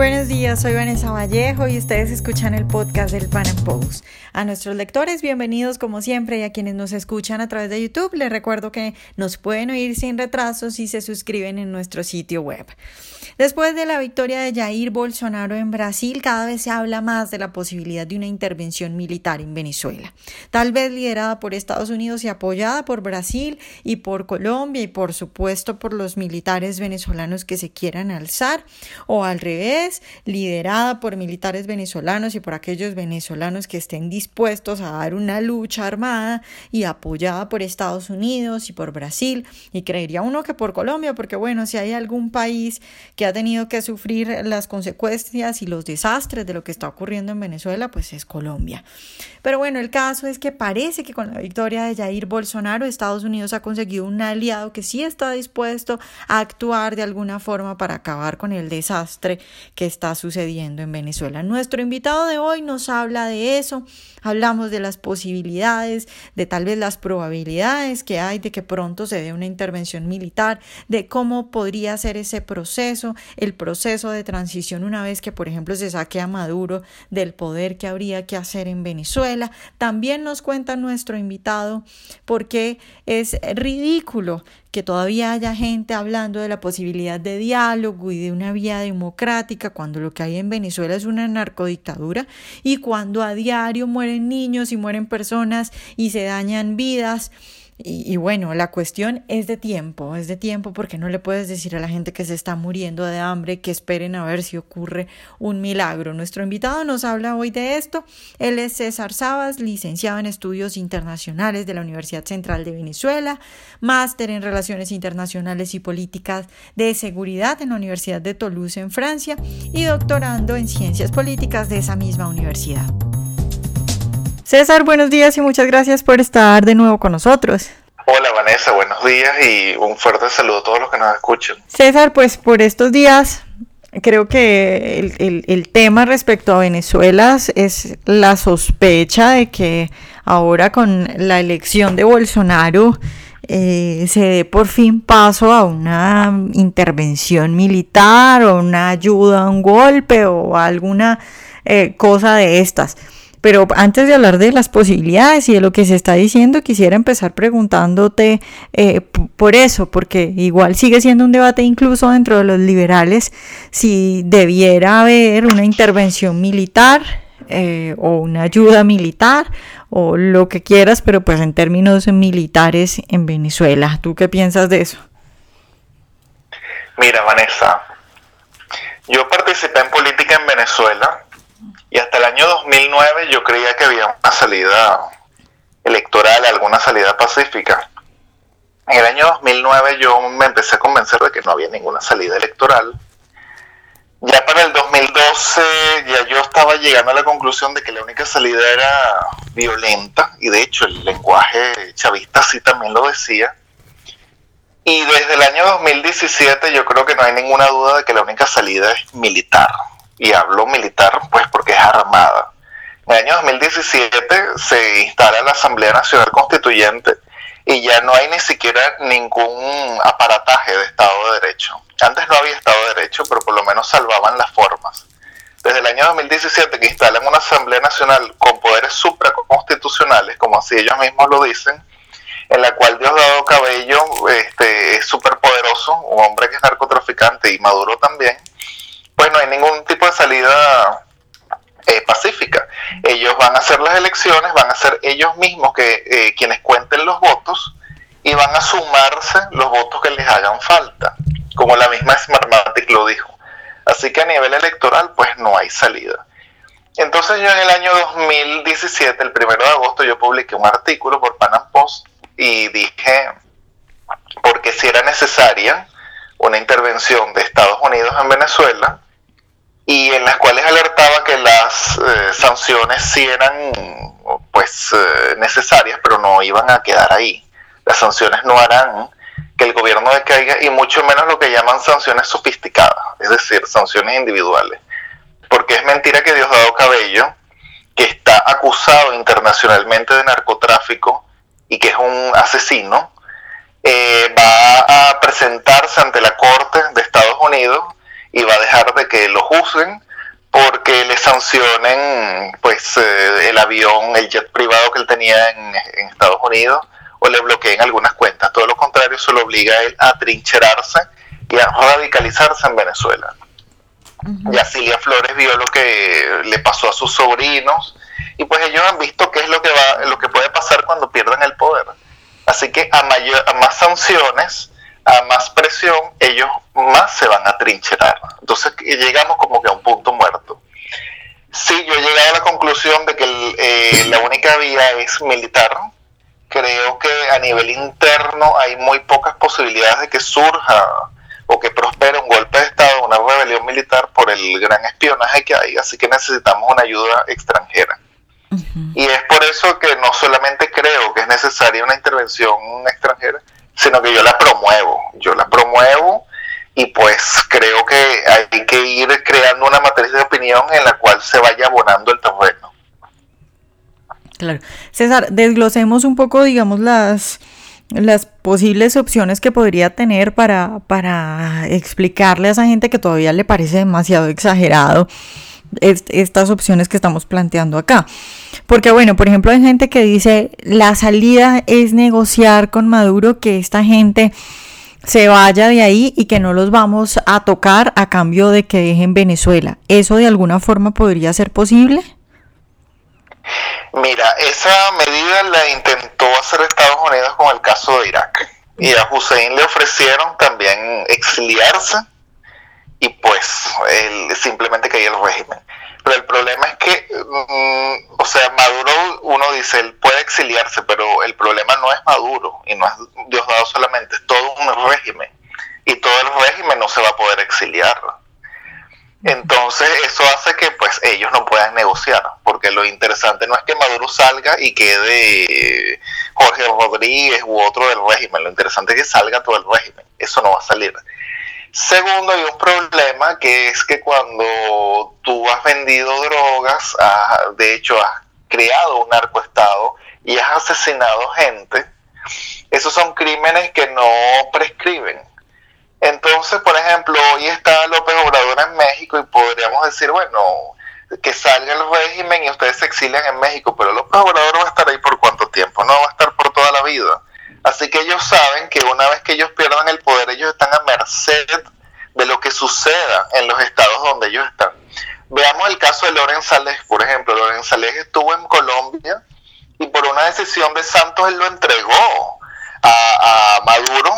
Buenos días, soy Vanessa Vallejo y ustedes escuchan el podcast del Pan Post. A nuestros lectores, bienvenidos como siempre y a quienes nos escuchan a través de YouTube, les recuerdo que nos pueden oír sin retraso si se suscriben en nuestro sitio web. Después de la victoria de Jair Bolsonaro en Brasil, cada vez se habla más de la posibilidad de una intervención militar en Venezuela, tal vez liderada por Estados Unidos y apoyada por Brasil y por Colombia y por supuesto por los militares venezolanos que se quieran alzar o al revés, liderada por militares venezolanos y por aquellos venezolanos que estén dispuestos a dar una lucha armada y apoyada por Estados Unidos y por Brasil y creería uno que por Colombia, porque bueno, si hay algún país que ha tenido que sufrir las consecuencias y los desastres de lo que está ocurriendo en Venezuela, pues es Colombia. Pero bueno, el caso es que parece que con la victoria de Jair Bolsonaro, Estados Unidos ha conseguido un aliado que sí está dispuesto a actuar de alguna forma para acabar con el desastre que está sucediendo en Venezuela. Nuestro invitado de hoy nos habla de eso, hablamos de las posibilidades, de tal vez las probabilidades que hay de que pronto se dé una intervención militar, de cómo podría ser ese proceso, el proceso de transición una vez que, por ejemplo, se saque a Maduro del poder que habría que hacer en Venezuela. También nos cuenta nuestro invitado porque es ridículo que todavía haya gente hablando de la posibilidad de diálogo y de una vía democrática cuando lo que hay en Venezuela es una narcodictadura y cuando a diario mueren niños y mueren personas y se dañan vidas y, bueno, la cuestión es de tiempo, es de tiempo porque no le puedes decir a la gente que se está muriendo de hambre que esperen a ver si ocurre un milagro. Nuestro invitado nos habla hoy de esto. Él es César Sabas, licenciado en estudios internacionales de la Universidad Central de Venezuela, máster en relaciones internacionales y políticas de seguridad en la Universidad de Toulouse en Francia y doctorando en ciencias políticas de esa misma universidad. César, buenos días y muchas gracias por estar de nuevo con nosotros. Hola Vanessa, buenos días y un fuerte saludo a todos los que nos escuchan. César, pues por estos días creo que el, tema respecto a Venezuela es la sospecha de que ahora con la elección de Bolsonaro eh, se dé por fin paso a una intervención militar o una ayuda a un golpe o alguna eh, cosa de estas. Pero antes de hablar de las posibilidades y de lo que se está diciendo, quisiera empezar preguntándote eh, por eso, porque igual sigue siendo un debate incluso dentro de los liberales si debiera haber una intervención militar eh, o una ayuda militar o lo que quieras, pero pues en términos militares en Venezuela. ¿Tú qué piensas de eso? Mira, Vanessa, yo participé en política en Venezuela y hasta el año 2009 yo creía que había una salida electoral, alguna salida pacífica. En el año 2009 yo me empecé a convencer de que no había ninguna salida electoral. Ya para el 2012 ya yo estaba llegando a la conclusión de que la única salida era violenta y de hecho el lenguaje chavista sí también lo decía. Y desde el año 2017 yo creo que no hay ninguna duda de que la única salida es militar y hablo militar pues porque es armada. En el año 2017 se instala la Asamblea Nacional Constituyente y ya no hay ni siquiera ningún aparataje de Estado de Derecho. Antes no había Estado de Derecho, pero por lo menos salvaban las formas. Desde el año 2017 que instalan una Asamblea Nacional con poderes supraconstitucionales, como así ellos mismos lo dicen, en la cual Diosdado Cabello este, es superpoderoso, un hombre que es narcotraficante y Maduro también, pues no hay ningún tipo de salida eh, pacífica. Ellos van a hacer las elecciones, van a ser ellos mismos que eh, quienes cuenten los votos y van a sumarse los votos que les hagan falta, como la misma Smartmatic lo dijo. Así que a nivel electoral, pues no hay salida. Entonces yo en el año 2017, el primero de agosto, yo publiqué un artículo por Panam Post y dije, porque si era necesaria una intervención de Estados Unidos en Venezuela, y en las cuales alertaba que las eh, sanciones sí eran pues eh, necesarias, pero no iban a quedar ahí. Las sanciones no harán que el gobierno decaiga y mucho menos lo que llaman sanciones sofisticadas, es decir, sanciones individuales. Porque es mentira que Diosdado Cabello, que está acusado internacionalmente de narcotráfico y que es un asesino, eh, va a presentarse ante la Corte de Estados Unidos y va a dejar de que lo juzguen porque le sancionen pues eh, el avión, el jet privado que él tenía en, Estados Unidos o le bloqueen algunas cuentas. Todo lo contrario, eso lo obliga a él a trincherarse y a radicalizarse en Venezuela. Y a Cilia Flores vio lo que le pasó a sus sobrinos y pues ellos han visto qué es lo que va, lo que puede pasar cuando pierdan el poder. Así que a, mayor, a más sanciones, a más presión, ellos más se van a trincherar. Entonces llegamos como que a un punto muerto. Sí, yo he llegado a la conclusión de que eh, la única vía es militar. Creo que a nivel interno hay muy pocas posibilidades de que surja o que prospere un golpe de Estado, una rebelión militar por el gran espionaje que hay, así que necesitamos una ayuda extranjera. Y es por eso que no solamente creo que es necesaria una intervención extranjera, sino que yo la promuevo. Yo la promuevo y pues creo que hay que ir creando una matriz de opinión en la cual se vaya abonando el terreno. Claro. César, desglosemos un poco, digamos, las, las posibles opciones que podría tener para, para explicarle a esa gente que todavía le parece demasiado exagerado estas opciones que estamos planteando acá. Porque bueno, por ejemplo, hay gente que dice la salida es negociar con Maduro que esta gente se vaya de ahí y que no los vamos a tocar a cambio de que dejen Venezuela. ¿Eso de alguna forma podría ser posible? Mira, esa medida la intentó hacer Estados Unidos con el caso de Irak. Y a Hussein le ofrecieron también exiliarse y pues él simplemente caía el régimen. Pero el problema es que, mm, o sea, Maduro, uno dice, él puede exiliarse, pero el problema no es Maduro y no es Diosdado solamente, es todo un régimen. Y todo el régimen no se va a poder exiliar. Entonces eso hace que pues ellos no puedan negociar, porque lo interesante no es que Maduro salga y quede Jorge Rodríguez u otro del régimen, lo interesante es que salga todo el régimen, eso no va a salir. Segundo, hay un problema que es que cuando tú has vendido drogas, de hecho has creado un narcoestado y has asesinado gente, esos son crímenes que no prescriben. Entonces, por ejemplo, hoy está López Obrador en México y podríamos decir, bueno, que salga el régimen y ustedes se exilian en México, pero López Obrador va a estar ahí por cuánto tiempo, no va a estar por toda la vida. Así que ellos saben que una vez que ellos pierdan el poder, ellos están a merced de lo que suceda en los estados donde ellos están. Veamos el caso de Loren Saleh, por ejemplo. Loren Saleh estuvo en Colombia y por una decisión de Santos él lo entregó a, a Maduro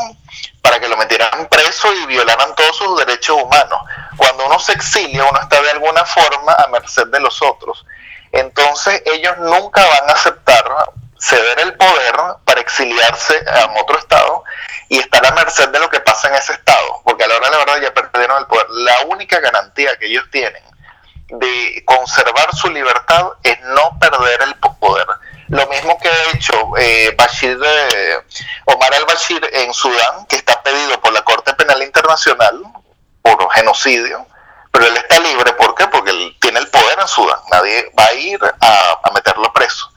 para que lo metieran preso y violaran todos sus derechos humanos. Cuando uno se exilia, uno está de alguna forma a merced de los otros. Entonces ellos nunca van a aceptar ceder el poder para exiliarse a otro estado y estar a merced de lo que pasa en ese estado, porque a la hora de la verdad ya perdieron el poder. La única garantía que ellos tienen de conservar su libertad es no perder el poder. Lo mismo que ha hecho eh, Bashir de, Omar al-Bashir en Sudán, que está pedido por la Corte Penal Internacional por genocidio, pero él está libre, ¿por qué? Porque él tiene el poder en Sudán, nadie va a ir a meterlo preso.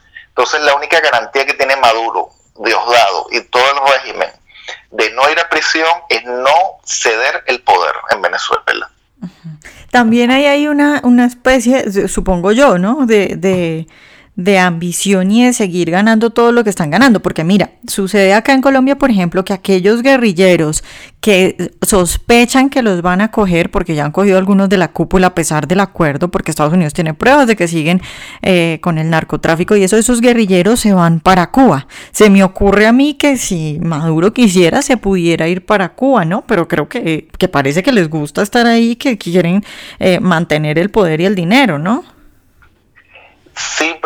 Entonces la única garantía que tiene Maduro, Diosdado y todo el régimen de no ir a prisión es no ceder el poder en Venezuela. También hay, hay una, una especie, supongo yo, ¿no? De de ambición y de seguir ganando todo lo que están ganando. Porque mira, sucede acá en Colombia, por ejemplo, que aquellos guerrilleros que sospechan que los van a coger, porque ya han cogido algunos de la cúpula a pesar del acuerdo, porque Estados Unidos tiene pruebas de que siguen eh, con el narcotráfico y eso, esos guerrilleros se van para Cuba. Se me ocurre a mí que si Maduro quisiera, se pudiera ir para Cuba, ¿no? Pero creo que, que parece que les gusta estar ahí, que quieren eh, mantener el poder y el dinero, ¿no? Sí,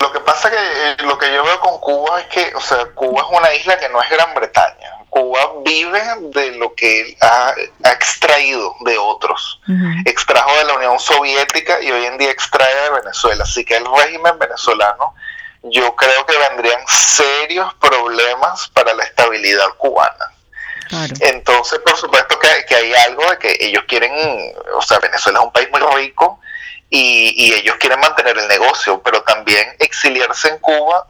lo que pasa que eh, lo que yo veo con Cuba es que, o sea, Cuba es una isla que no es Gran Bretaña. Cuba vive de lo que ha, ha extraído de otros. Extrajo de la Unión Soviética y hoy en día extrae de Venezuela. Así que el régimen venezolano, yo creo que vendrían serios problemas para la estabilidad cubana. Entonces, por supuesto que, que, hay algo de que ellos quieren, o sea, Venezuela es un país muy rico y, ellos quieren mantener el negocio, pero también exiliarse en Cuba,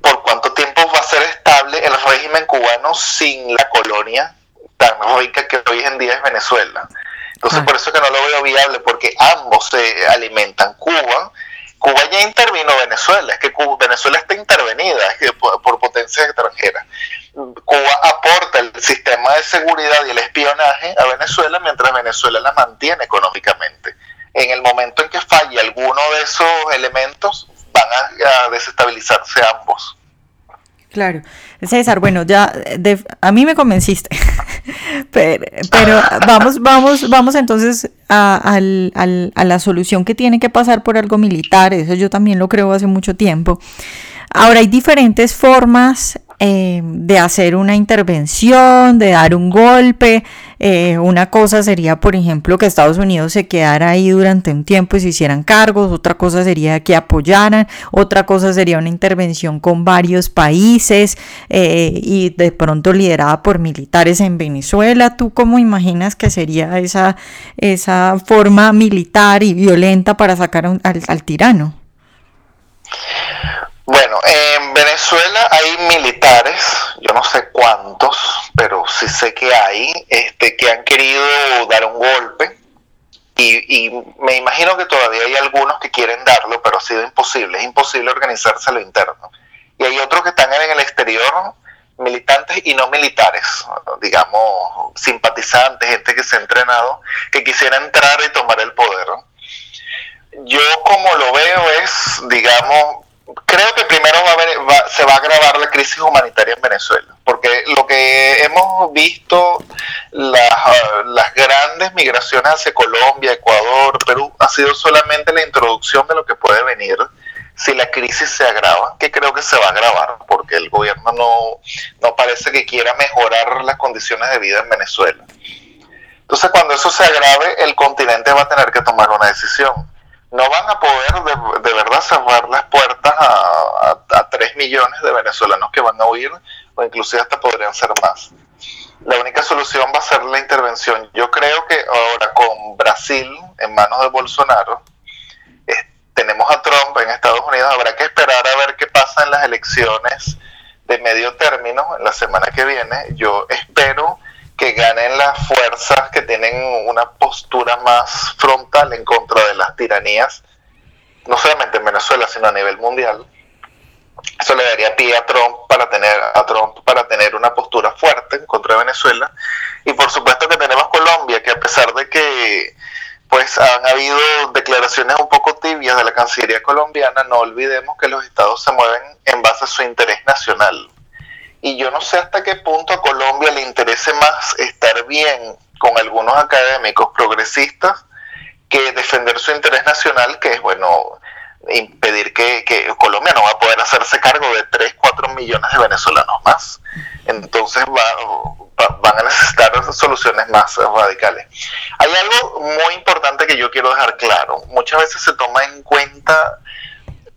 ¿por cuánto tiempo va a ser estable el régimen cubano sin la colonia tan rica que hoy en día es Venezuela? Entonces por eso que no lo veo viable, porque ambos se alimentan. Cuba, Cuba ya intervino Venezuela, es que Venezuela está intervenida es que por, por potencias extranjeras. Cuba aporta el sistema de seguridad y el espionaje a Venezuela mientras Venezuela la mantiene económicamente. En el momento en que falle alguno de esos elementos, van a, desestabilizarse ambos. Claro. César, bueno, ya a mí me convenciste, pero, vamos, vamos, vamos entonces a, la solución que tiene que pasar por algo militar, eso yo también lo creo hace mucho tiempo. Ahora hay diferentes formas eh, de hacer una intervención, de dar un golpe. Eh, una cosa sería, por ejemplo, que Estados Unidos se quedara ahí durante un tiempo y se hicieran cargos. Otra cosa sería que apoyaran. Otra cosa sería una intervención con varios países eh, y de pronto liderada por militares en Venezuela. ¿Tú cómo imaginas que sería esa, esa forma militar y violenta para sacar al, al tirano? Bueno, en Venezuela hay militares, yo no sé cuántos, pero sí sé que hay, este, que han querido dar un golpe y, me imagino que todavía hay algunos que quieren darlo, pero ha sido imposible, es imposible organizarse lo interno. Y hay otros que están en el exterior, militantes y no militares, digamos, simpatizantes, gente que se ha entrenado, que quisiera entrar y tomar el poder. Yo como lo veo es, digamos, creo que primero va se va a agravar la crisis humanitaria en Venezuela, porque lo que hemos visto, las, grandes migraciones hacia Colombia, Ecuador, Perú, ha sido solamente la introducción de lo que puede venir si la crisis se agrava, que creo que se va a agravar, porque el gobierno no, no parece que quiera mejorar las condiciones de vida en Venezuela. Entonces, cuando eso se agrave, el continente va a tener que tomar una decisión no van a poder de, verdad cerrar las puertas a, a, 3 millones de venezolanos que van a huir, o inclusive hasta podrían ser más. La única solución va a ser la intervención. Yo creo que ahora con Brasil en manos de Bolsonaro, tenemos a Trump en Estados Unidos, habrá que esperar a ver qué pasa en las elecciones de medio término en la semana que viene. Yo espero que ganen las fuerzas que tienen una postura más frontal en contra de las tiranías, no solamente en Venezuela, sino a nivel mundial. Eso le daría pie a Trump para tener a Trump para tener una postura fuerte en contra de Venezuela. Y por supuesto que tenemos Colombia, que a pesar de que pues han habido declaraciones un poco tibias de la Cancillería colombiana, no olvidemos que los estados se mueven en base a su interés nacional y yo no sé hasta qué punto a Colombia le interese más estar bien con algunos académicos progresistas que defender su interés nacional, que es, bueno, impedir que, Colombia no va a poder hacerse cargo de 3, 4 millones de venezolanos más. Entonces van a necesitar soluciones más radicales. Hay algo muy importante que yo quiero dejar claro. Muchas veces se toma en cuenta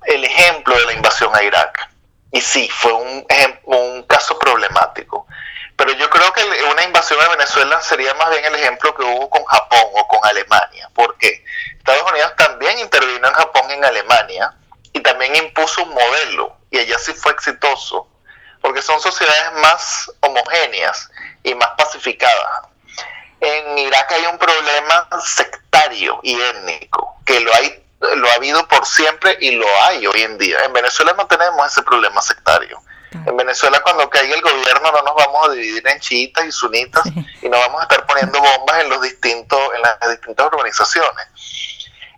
el ejemplo de la invasión a Irak y sí, fue un, un caso problemático. Pero yo creo que una invasión a Venezuela sería más bien el ejemplo que hubo con Japón o con Alemania. porque Estados Unidos también intervino en Japón en Alemania y también impuso un modelo y allá sí fue exitoso. Porque son sociedades más homogéneas y más pacificadas. En Irak hay un problema sectario y étnico, que lo hay lo ha habido por siempre y lo hay hoy en día. En Venezuela no tenemos ese problema sectario. En Venezuela cuando caiga el gobierno no nos vamos a dividir en chiitas y sunitas y no vamos a estar poniendo bombas en los distintos en las distintas urbanizaciones.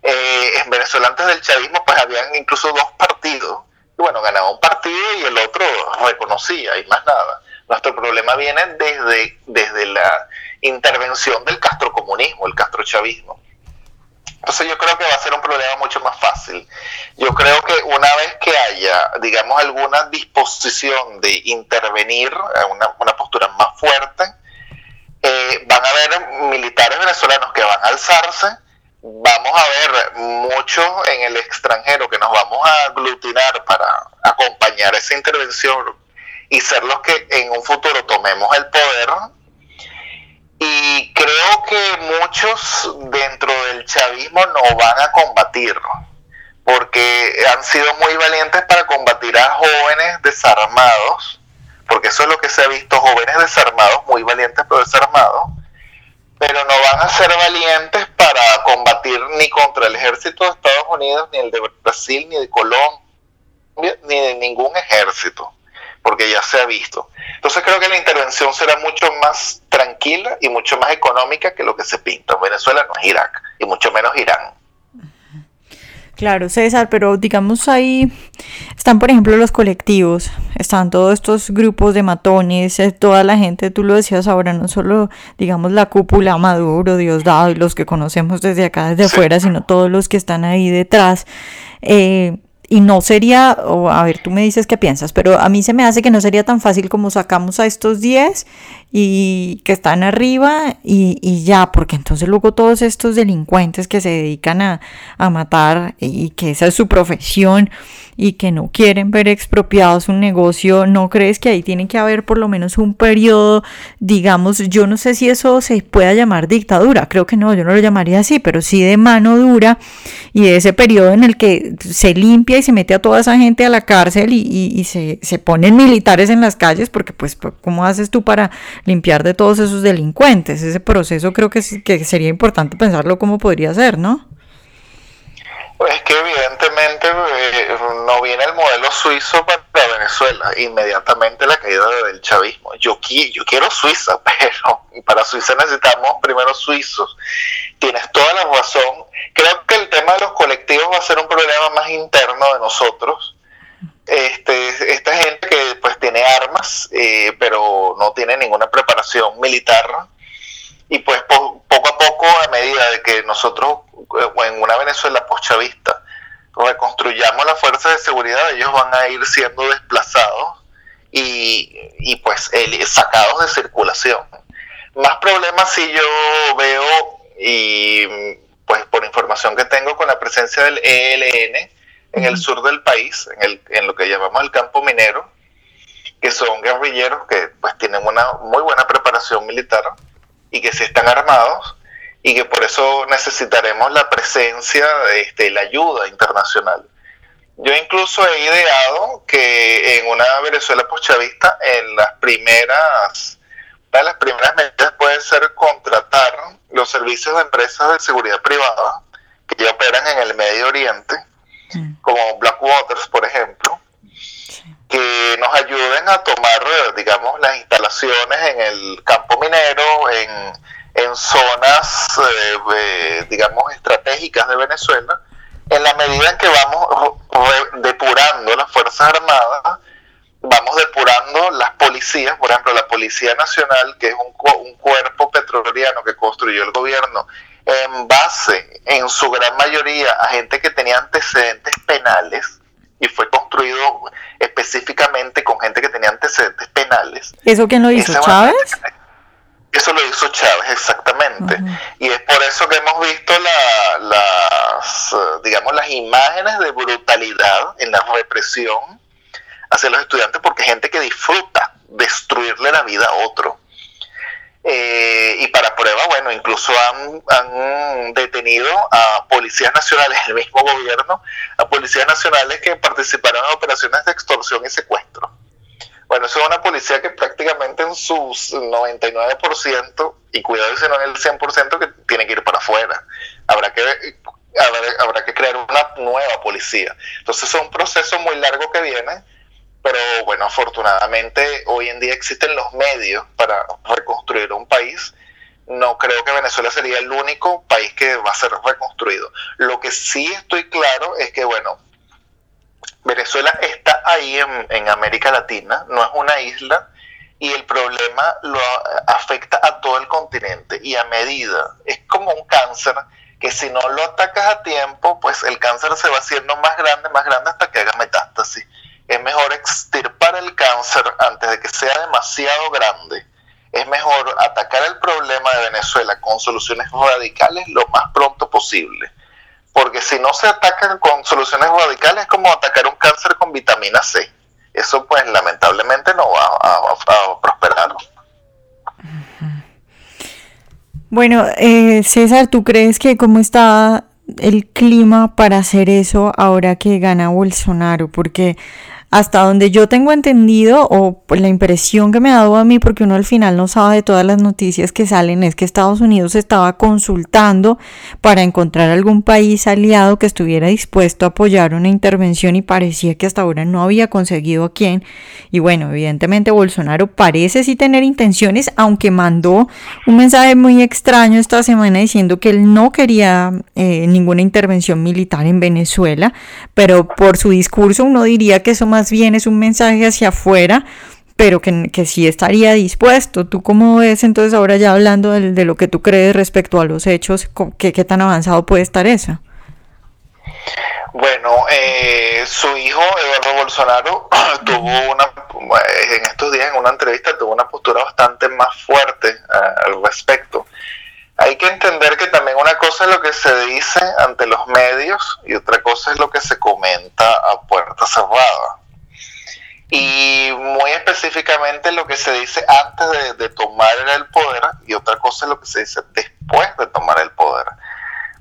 Eh, en Venezuela antes del chavismo pues habían incluso dos partidos y bueno ganaba un partido y el otro reconocía y más nada. Nuestro problema viene desde desde la intervención del castrocomunismo, el castrochavismo entonces yo creo que va a ser un problema mucho más fácil. Yo creo que una vez que haya, digamos, alguna disposición de intervenir, una, una postura más fuerte, eh, van a haber militares venezolanos que van a alzarse, vamos a ver muchos en el extranjero que nos vamos a aglutinar para acompañar esa intervención y ser los que en un futuro tomemos el poder y creo que muchos dentro del chavismo no van a combatir, porque han sido muy valientes para combatir a jóvenes desarmados, porque eso es lo que se ha visto, jóvenes desarmados, muy valientes pero desarmados, pero no van a ser valientes para combatir ni contra el ejército de Estados Unidos, ni el de Brasil, ni de Colombia, ni de ningún ejército, porque ya se ha visto. Entonces creo que la intervención será mucho más tranquila y mucho más económica que lo que se pinta. Venezuela no es Irak, y mucho menos Irán. Claro, César, pero digamos ahí están, por ejemplo, los colectivos, están todos estos grupos de matones, eh, toda la gente, tú lo decías ahora, no solo, digamos, la cúpula Maduro, Diosdado y los que conocemos desde acá, desde afuera, sino todos los que están ahí detrás. Eh, y no sería, o a ver, tú me dices qué piensas, pero a mí se me hace que no sería tan fácil como sacamos a estos 10 y que están arriba y, y, ya, porque entonces luego todos estos delincuentes que se dedican a, a matar y que esa es su profesión, y que no quieren ver expropiados un negocio, ¿no crees que ahí tiene que haber por lo menos un periodo, digamos, yo no sé si eso se pueda llamar dictadura, creo que no, yo no lo llamaría así, pero sí de mano dura y ese periodo en el que se limpia y se mete a toda esa gente a la cárcel y, y, se, se, ponen militares en las calles, porque pues, ¿cómo haces tú para limpiar de todos esos delincuentes? Ese proceso creo que, que sería importante pensarlo cómo podría ser, ¿no? Pues es que evidentemente eh, no viene el modelo suizo para Venezuela, inmediatamente la caída del chavismo. Yo, yo quiero Suiza, pero para Suiza necesitamos primero suizos. Tienes toda la razón. Creo que el tema de los colectivos va a ser un problema más interno de nosotros. Este, esta gente que pues tiene armas, eh, pero no tiene ninguna preparación militar y pues poco a poco, a medida de que nosotros eh, en una Venezuela post-chavista reconstruyamos las fuerzas de seguridad, ellos van a ir siendo desplazados y, y pues sacados de circulación. Más problemas si yo veo, y pues por información que tengo con la presencia del ELN en el sur del país, en, el, en lo que llamamos el campo minero, que son guerrilleros que pues tienen una muy buena preparación militar y que si están armados y que por eso necesitaremos la presencia este, y la ayuda internacional. Yo incluso he ideado que en una Venezuela post-chavista, en las primeras, de las primeras medidas puede ser contratar los servicios de empresas de seguridad privada que ya operan en el Medio Oriente, como Blackwaters, por ejemplo, que nos ayuden a tomar, digamos, las instalaciones en el campo minero, en, en zonas, eh, digamos, estratégicas de Venezuela, en la medida en que vamos depurando las Fuerzas Armadas, vamos depurando las policías, por ejemplo, la Policía Nacional, que es un, un cuerpo petrolero que construyó el gobierno en base, en su gran mayoría, a gente que tenía antecedentes penales, y fue construido específicamente con gente que tenía antecedentes penales. ¿Eso quién lo hizo? ¿Chávez? Eso lo hizo Chávez, exactamente. Y es por eso que hemos visto las, digamos, las imágenes de brutalidad en la represión hacia los estudiantes, porque gente que disfruta destruirle la vida a otro. Eh, y para prueba, bueno, incluso han, detenido a policías nacionales, el mismo gobierno, a policías nacionales que participaron en operaciones de extorsión y secuestro. Bueno, eso es una policía que prácticamente en sus 99%, y cuidado si no en el 100%, que tiene que ir para afuera. Habrá que, habrá, habrá que crear una nueva policía. Entonces es un proceso muy largo que viene pero bueno, afortunadamente hoy en día existen los medios para reconstruir un país. No creo que Venezuela sería el único país que va a ser reconstruido. Lo que sí estoy claro es que, bueno, Venezuela está ahí en, en América Latina, no es una isla, y el problema lo afecta a todo el continente y a medida, es como un cáncer que si no lo atacas a tiempo, pues el cáncer se va haciendo más grande, más grande hasta que haga metástasis es mejor extirpar el cáncer antes de que sea demasiado grande. Es mejor atacar el problema de Venezuela con soluciones radicales lo más pronto posible. Porque si no se atacan con soluciones radicales es como atacar un cáncer con vitamina C. Eso pues lamentablemente no va a, prosperar. Bueno, eh, César, ¿tú crees que cómo está el clima para hacer eso ahora que gana Bolsonaro? Porque hasta donde yo tengo entendido o la impresión que me ha dado a mí, porque uno al final no sabe de todas las noticias que salen, es que Estados Unidos estaba consultando para encontrar algún país aliado que estuviera dispuesto a apoyar una intervención y parecía que hasta ahora no había conseguido a quién. Y bueno, evidentemente Bolsonaro parece sí tener intenciones, aunque mandó un mensaje muy extraño esta semana diciendo que él no quería eh, ninguna intervención militar en Venezuela, pero por su discurso uno diría que eso más más bien es un mensaje hacia afuera, pero que, que sí estaría dispuesto. ¿Tú cómo ves entonces ahora ya hablando de, lo que tú crees respecto a los hechos, qué, qué tan avanzado puede estar eso? Bueno, eh, su hijo Eduardo Bolsonaro tuvo una, en estos días en una entrevista tuvo una postura bastante más fuerte uh, al respecto. Hay que entender que también una cosa es lo que se dice ante los medios y otra cosa es lo que se comenta a puerta cerrada y muy específicamente lo que se dice antes de, tomar el poder y otra cosa es lo que se dice después de tomar el poder.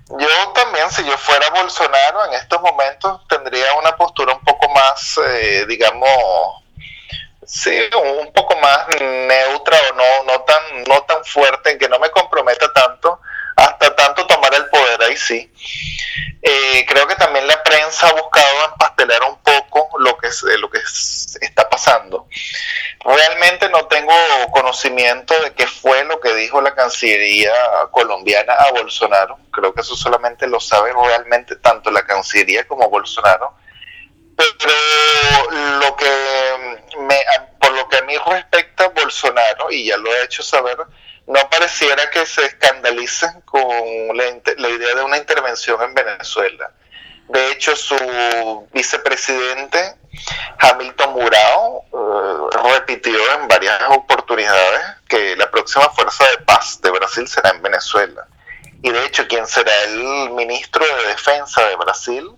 Yo también, si yo fuera Bolsonaro en estos momentos, tendría una postura un poco más, eh, digamos, sí, un poco más neutra o no, no, tan, no tan fuerte, en que no me comprometa tanto sí. Eh, creo que también la prensa ha buscado empastelar un poco lo que, lo que está pasando. Realmente no tengo conocimiento de qué fue lo que dijo la Cancillería colombiana a Bolsonaro. Creo que eso solamente lo sabe realmente tanto la Cancillería como Bolsonaro. Pero lo que me, por lo que a mí respecta Bolsonaro, y ya lo he hecho saber, no pareciera que se escandalicen con la, idea de una intervención en Venezuela. De hecho, su vicepresidente, Hamilton Murao, eh, repitió en varias oportunidades que la próxima fuerza de paz de Brasil será en Venezuela. Y de hecho, quien será el ministro de Defensa de Brasil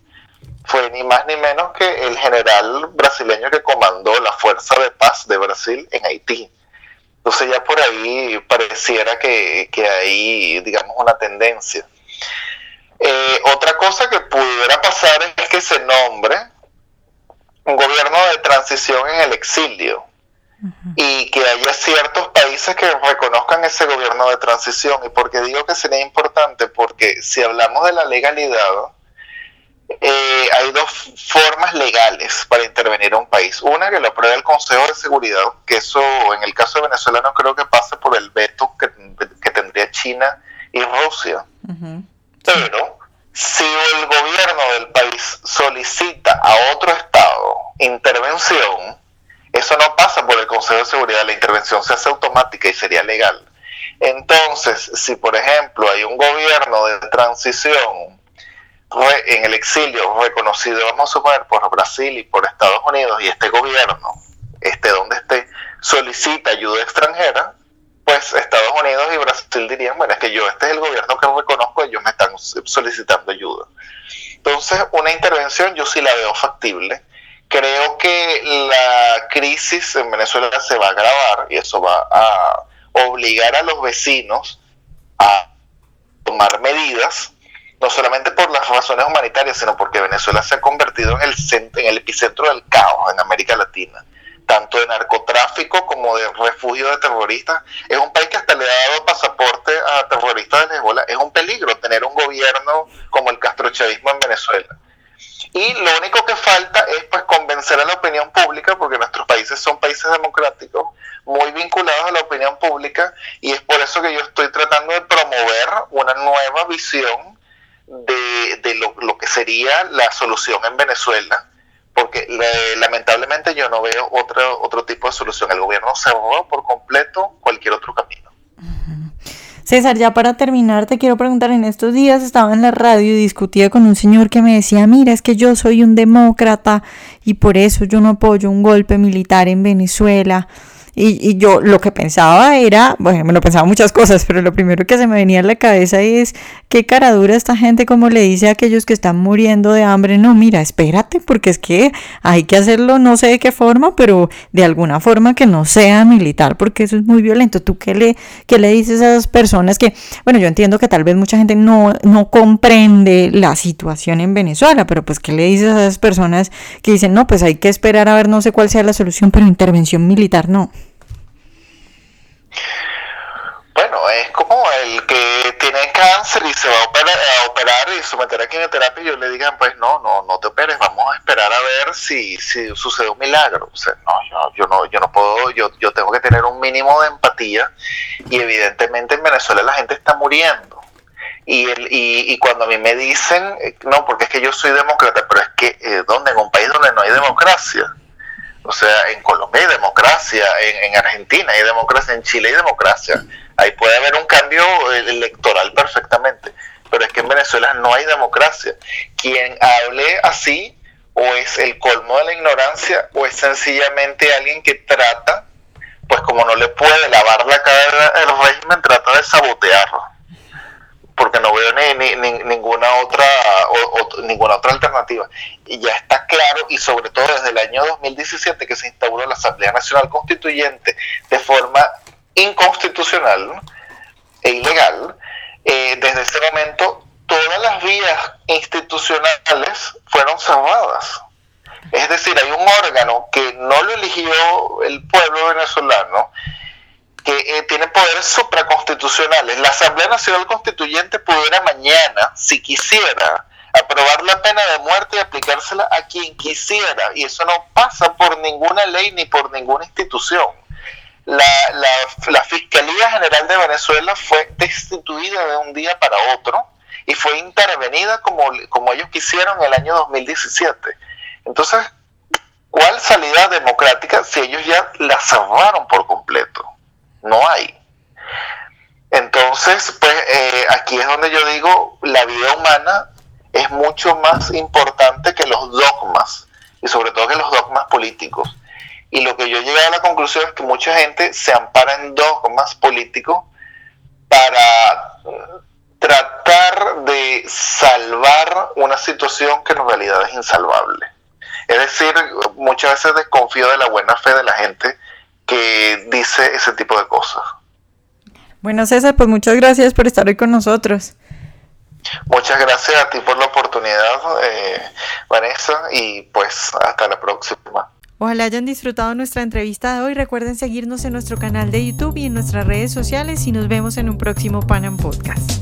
fue ni más ni menos que el general brasileño que comandó la fuerza de paz de Brasil en Haití. Entonces ya por ahí pareciera que, hay, digamos, una tendencia. Eh, otra cosa que pudiera pasar es que se nombre un gobierno de transición en el exilio y que haya ciertos países que reconozcan ese gobierno de transición. ¿Y por qué digo que sería importante? Porque si hablamos de la legalidad, eh, hay dos formas legales para intervenir a un país. Una que lo aprueba el Consejo de Seguridad, que eso en el caso de Venezuela no creo que pase por el veto que, tendría China y Rusia. Pero si el gobierno del país solicita a otro Estado intervención, eso no pasa por el Consejo de Seguridad, la intervención se hace automática y sería legal. Entonces, si por ejemplo hay un gobierno de transición en el exilio reconocido, vamos a suponer, por Brasil y por Estados Unidos, y este gobierno, este donde esté, solicita ayuda extranjera, pues Estados Unidos y Brasil dirían, bueno, es que yo, este es el gobierno que reconozco, ellos me están solicitando ayuda. Entonces, una intervención yo sí la veo factible. Creo que la crisis en Venezuela se va a agravar y eso va a obligar a los vecinos a tomar medidas no solamente por las razones humanitarias, sino porque Venezuela se ha convertido en el, centro, en el epicentro del caos en América Latina, tanto de narcotráfico como de refugio de terroristas. Es un país que hasta le ha dado pasaporte a terroristas de Hezbollah. Es un peligro tener un gobierno como el castrochavismo en Venezuela. Y lo único que falta es pues convencer a la opinión pública, porque nuestros países son países democráticos, muy vinculados a la opinión pública, y es por eso que yo estoy tratando de promover una nueva visión de, lo, que sería la solución en Venezuela, porque lamentablemente yo no veo otro, otro tipo de solución. El gobierno cerró por completo cualquier otro camino. César, ya para terminar, te quiero preguntar, en estos días estaba en la radio y discutía con un señor que me decía, mira, es que yo soy un demócrata y por eso yo no apoyo un golpe militar en Venezuela. Y, yo lo que pensaba era, bueno, me lo pensaba muchas cosas, pero lo primero que se me venía a la cabeza es qué cara dura esta gente como le dice a aquellos que están muriendo de hambre, no, mira, espérate, porque es que hay que hacerlo no sé de qué forma, pero de alguna forma que no sea militar, porque eso es muy violento. ¿Tú qué le, qué le dices a esas personas que, bueno, yo entiendo que tal vez mucha gente no, no comprende la situación en Venezuela, pero pues qué le dices a esas personas que dicen, no, pues hay que esperar a ver no sé cuál sea la solución, pero intervención militar no? Bueno, es como el que tiene cáncer y se va a operar, y someter a quimioterapia y yo le digan, pues no, no, no te operes, vamos a esperar a ver si, si sucede un milagro. O sea, no, yo, yo no, yo no puedo, yo, yo tengo que tener un mínimo de empatía y evidentemente en Venezuela la gente está muriendo. Y, el, y, y, cuando a mí me dicen, eh, no, porque es que yo soy demócrata, pero es que, eh, ¿dónde? En un país donde no hay democracia. O sea, en Colombia hay democracia, en, en Argentina hay democracia, en Chile hay democracia Ahí puede haber un cambio eh, electoral perfectamente, pero es que en Venezuela no hay democracia. Quien hable así o es el colmo de la ignorancia o es sencillamente alguien que trata, pues como no le puede lavar la cara al régimen, trata de sabotearlo. Porque no veo ni, ninguna otra ninguna otra alternativa. Y ya está claro, y sobre todo desde el año 2017 que se instauró la Asamblea Nacional Constituyente de forma inconstitucional e ilegal, eh, desde ese momento todas las vías institucionales fueron cerradas. Es decir, hay un órgano que no lo eligió el pueblo venezolano, que eh, tiene poderes supraconstitucionales. La Asamblea Nacional Constituyente pudiera mañana, si quisiera, aprobar la pena de muerte y aplicársela a quien quisiera. Y eso no pasa por ninguna ley ni por ninguna institución la, la, Fiscalía General de Venezuela fue destituida de un día para otro y fue intervenida como, como ellos quisieron en el año 2017. Entonces, ¿cuál salida democrática si ellos ya la cerraron por completo? No hay. Entonces, pues eh, aquí es donde yo digo, la vida humana es mucho más importante que los dogmas, y sobre todo que los dogmas políticos. Y lo que yo llegué a la conclusión es que mucha gente se ampara en dogmas políticos para tratar de salvar una situación que en realidad es insalvable. Es decir, muchas veces desconfío de la buena fe de la gente que dice ese tipo de cosas. Bueno, César, pues muchas gracias por estar hoy con nosotros. Muchas gracias a ti por la oportunidad, eh, Vanessa, y pues hasta la próxima. Ojalá hayan disfrutado nuestra entrevista de hoy. Recuerden seguirnos en nuestro canal de YouTube y en nuestras redes sociales y nos vemos en un próximo Panam Podcast.